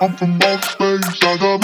I'm from outer space. I got